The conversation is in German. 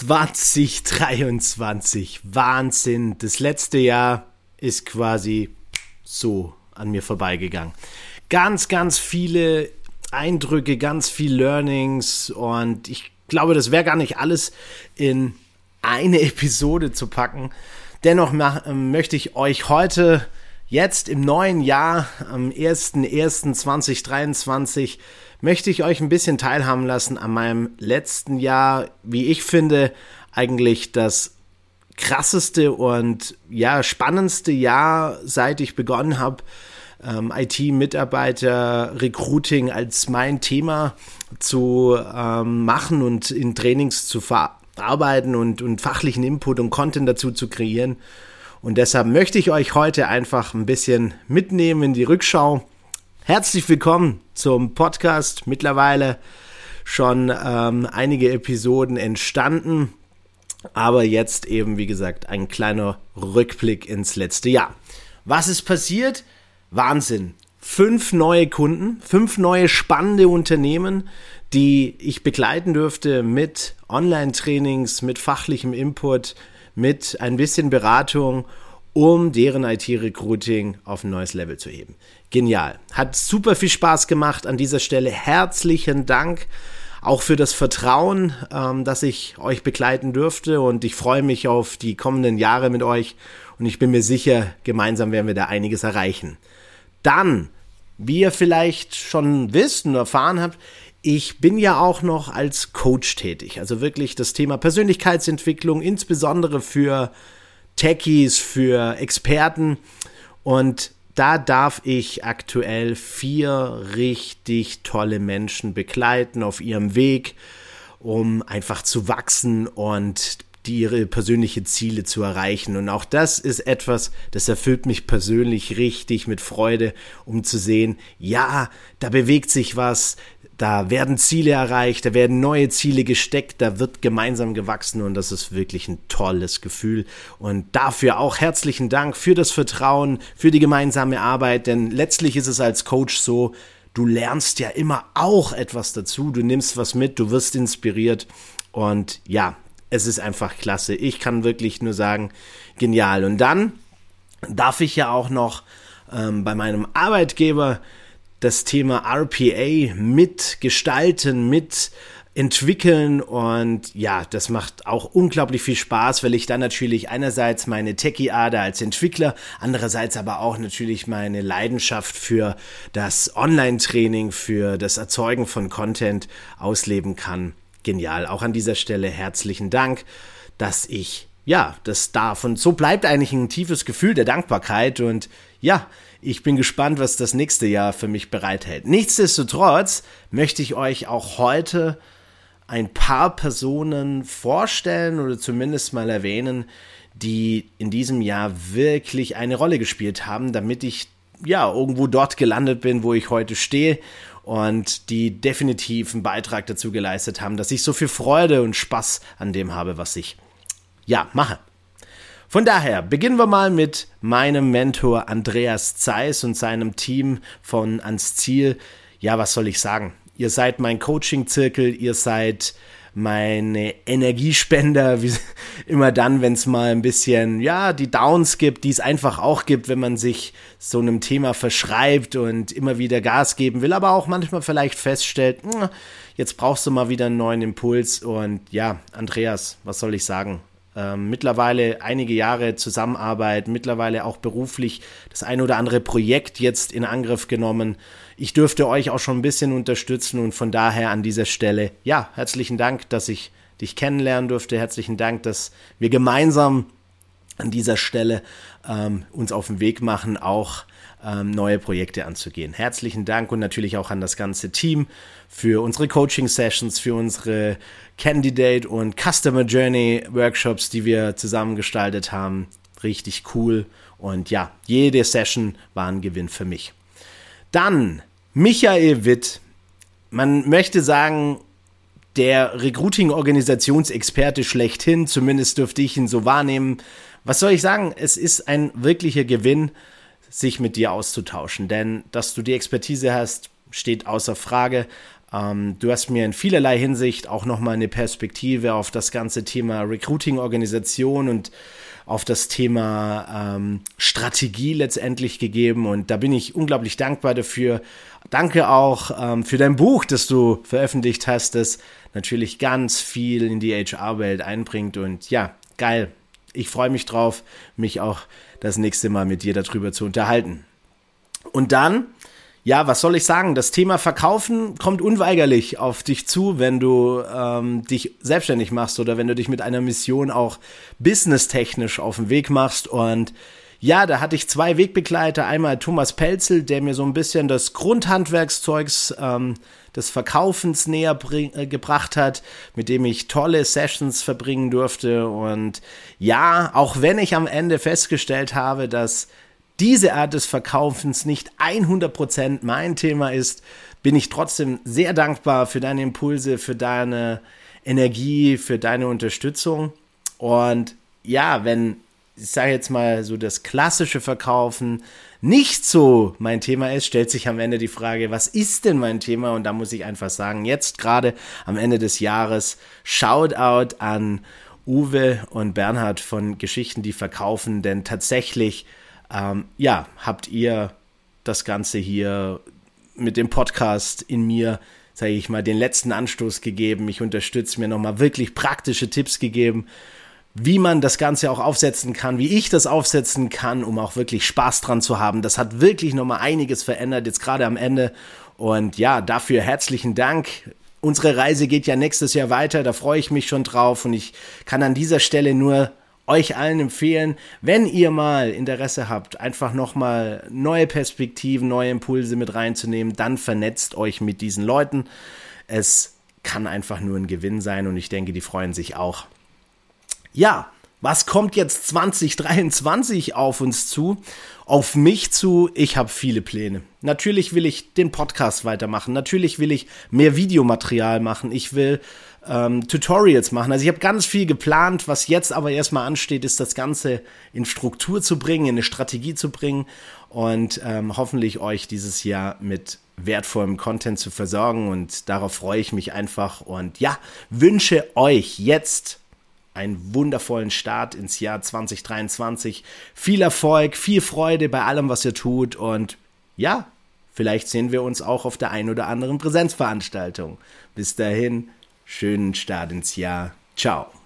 2023. Wahnsinn. Das letzte Jahr ist quasi so an mir vorbeigegangen. Ganz, ganz viele Eindrücke, ganz viel Learnings und ich glaube, das wäre gar nicht alles in eine Episode zu packen. Dennoch möchte ich euch heute jetzt im neuen Jahr, am 01.01.2023, möchte ich euch ein bisschen teilhaben lassen an meinem letzten Jahr, wie ich finde, eigentlich das krasseste und ja, spannendste Jahr, seit ich begonnen habe, ähm, IT-Mitarbeiter, Recruiting als mein Thema zu ähm, machen und in Trainings zu verarbeiten und, und fachlichen Input und Content dazu zu kreieren. Und deshalb möchte ich euch heute einfach ein bisschen mitnehmen in die Rückschau. Herzlich willkommen zum Podcast. Mittlerweile schon ähm, einige Episoden entstanden. Aber jetzt eben, wie gesagt, ein kleiner Rückblick ins letzte Jahr. Was ist passiert? Wahnsinn. Fünf neue Kunden, fünf neue spannende Unternehmen, die ich begleiten dürfte mit Online-Trainings, mit fachlichem Input, mit ein bisschen Beratung, um deren IT-Recruiting auf ein neues Level zu heben. Genial. Hat super viel Spaß gemacht an dieser Stelle. Herzlichen Dank auch für das Vertrauen, ähm, dass ich euch begleiten dürfte und ich freue mich auf die kommenden Jahre mit euch und ich bin mir sicher, gemeinsam werden wir da einiges erreichen. Dann, wie ihr vielleicht schon wisst und erfahren habt, ich bin ja auch noch als Coach tätig. Also wirklich das Thema Persönlichkeitsentwicklung, insbesondere für Techies, für Experten. Und da darf ich aktuell vier richtig tolle Menschen begleiten auf ihrem Weg, um einfach zu wachsen und die ihre persönliche Ziele zu erreichen. Und auch das ist etwas, das erfüllt mich persönlich richtig mit Freude, um zu sehen, ja, da bewegt sich was, da werden Ziele erreicht, da werden neue Ziele gesteckt, da wird gemeinsam gewachsen und das ist wirklich ein tolles Gefühl. Und dafür auch herzlichen Dank für das Vertrauen, für die gemeinsame Arbeit, denn letztlich ist es als Coach so, du lernst ja immer auch etwas dazu, du nimmst was mit, du wirst inspiriert und ja, es ist einfach klasse. Ich kann wirklich nur sagen, genial. Und dann darf ich ja auch noch ähm, bei meinem Arbeitgeber das Thema RPA mitgestalten, mit entwickeln und ja, das macht auch unglaublich viel Spaß, weil ich dann natürlich einerseits meine Techie-Ader als Entwickler, andererseits aber auch natürlich meine Leidenschaft für das Online-Training, für das Erzeugen von Content ausleben kann. Genial. Auch an dieser Stelle herzlichen Dank, dass ich ja, das darf. Und so bleibt eigentlich ein tiefes Gefühl der Dankbarkeit und ja, ich bin gespannt, was das nächste Jahr für mich bereithält. Nichtsdestotrotz möchte ich euch auch heute ein paar Personen vorstellen oder zumindest mal erwähnen, die in diesem Jahr wirklich eine Rolle gespielt haben, damit ich ja irgendwo dort gelandet bin, wo ich heute stehe und die definitiv einen Beitrag dazu geleistet haben, dass ich so viel Freude und Spaß an dem habe, was ich ja mache. Von daher beginnen wir mal mit meinem Mentor Andreas Zeiss und seinem Team von Ans Ziel. Ja, was soll ich sagen? Ihr seid mein Coaching-Zirkel, ihr seid meine Energiespender, wie immer dann, wenn es mal ein bisschen, ja, die Downs gibt, die es einfach auch gibt, wenn man sich so einem Thema verschreibt und immer wieder Gas geben will, aber auch manchmal vielleicht feststellt, hm, jetzt brauchst du mal wieder einen neuen Impuls und ja, Andreas, was soll ich sagen? Ähm, mittlerweile einige Jahre Zusammenarbeit, mittlerweile auch beruflich das ein oder andere Projekt jetzt in Angriff genommen. Ich dürfte euch auch schon ein bisschen unterstützen und von daher an dieser Stelle, ja, herzlichen Dank, dass ich dich kennenlernen durfte. Herzlichen Dank, dass wir gemeinsam an dieser Stelle ähm, uns auf den Weg machen, auch ähm, neue Projekte anzugehen. Herzlichen Dank und natürlich auch an das ganze Team für unsere Coaching-Sessions, für unsere Candidate und Customer Journey Workshops, die wir zusammengestaltet haben. Richtig cool. Und ja, jede Session war ein Gewinn für mich. Dann Michael Witt. Man möchte sagen, der Recruiting-Organisationsexperte schlechthin, zumindest dürfte ich ihn so wahrnehmen. Was soll ich sagen? Es ist ein wirklicher Gewinn, sich mit dir auszutauschen. Denn dass du die Expertise hast, steht außer Frage. Ähm, du hast mir in vielerlei Hinsicht auch nochmal eine Perspektive auf das ganze Thema Recruiting-Organisation und auf das Thema ähm, Strategie letztendlich gegeben. Und da bin ich unglaublich dankbar dafür. Danke auch ähm, für dein Buch, das du veröffentlicht hast, das natürlich ganz viel in die HR-Welt einbringt. Und ja, geil. Ich freue mich drauf, mich auch das nächste Mal mit dir darüber zu unterhalten. Und dann ja, was soll ich sagen? Das Thema Verkaufen kommt unweigerlich auf dich zu, wenn du ähm, dich selbstständig machst oder wenn du dich mit einer Mission auch businesstechnisch auf den Weg machst. Und ja, da hatte ich zwei Wegbegleiter. Einmal Thomas Pelzel, der mir so ein bisschen das Grundhandwerkszeugs ähm, des Verkaufens näher bring, äh, gebracht hat, mit dem ich tolle Sessions verbringen durfte. Und ja, auch wenn ich am Ende festgestellt habe, dass diese Art des Verkaufens nicht 100% mein Thema ist, bin ich trotzdem sehr dankbar für deine Impulse, für deine Energie, für deine Unterstützung. Und ja, wenn, ich sage jetzt mal so, das klassische Verkaufen nicht so mein Thema ist, stellt sich am Ende die Frage, was ist denn mein Thema? Und da muss ich einfach sagen, jetzt gerade am Ende des Jahres, Shoutout an Uwe und Bernhard von Geschichten, die verkaufen, denn tatsächlich ähm, ja, habt ihr das Ganze hier mit dem Podcast in mir, sage ich mal, den letzten Anstoß gegeben. Ich unterstütze mir nochmal wirklich praktische Tipps gegeben, wie man das Ganze auch aufsetzen kann, wie ich das aufsetzen kann, um auch wirklich Spaß dran zu haben. Das hat wirklich nochmal einiges verändert, jetzt gerade am Ende. Und ja, dafür herzlichen Dank. Unsere Reise geht ja nächstes Jahr weiter, da freue ich mich schon drauf und ich kann an dieser Stelle nur euch allen empfehlen, wenn ihr mal Interesse habt, einfach nochmal neue Perspektiven, neue Impulse mit reinzunehmen, dann vernetzt euch mit diesen Leuten. Es kann einfach nur ein Gewinn sein und ich denke, die freuen sich auch. Ja, was kommt jetzt 2023 auf uns zu? Auf mich zu? Ich habe viele Pläne. Natürlich will ich den Podcast weitermachen. Natürlich will ich mehr Videomaterial machen. Ich will ähm, Tutorials machen. Also ich habe ganz viel geplant. Was jetzt aber erstmal ansteht, ist das Ganze in Struktur zu bringen, in eine Strategie zu bringen und ähm, hoffentlich euch dieses Jahr mit wertvollem Content zu versorgen. Und darauf freue ich mich einfach. Und ja, wünsche euch jetzt einen wundervollen Start ins Jahr 2023. Viel Erfolg, viel Freude bei allem, was ihr tut. Und ja, vielleicht sehen wir uns auch auf der ein oder anderen Präsenzveranstaltung. Bis dahin, schönen Start ins Jahr. Ciao.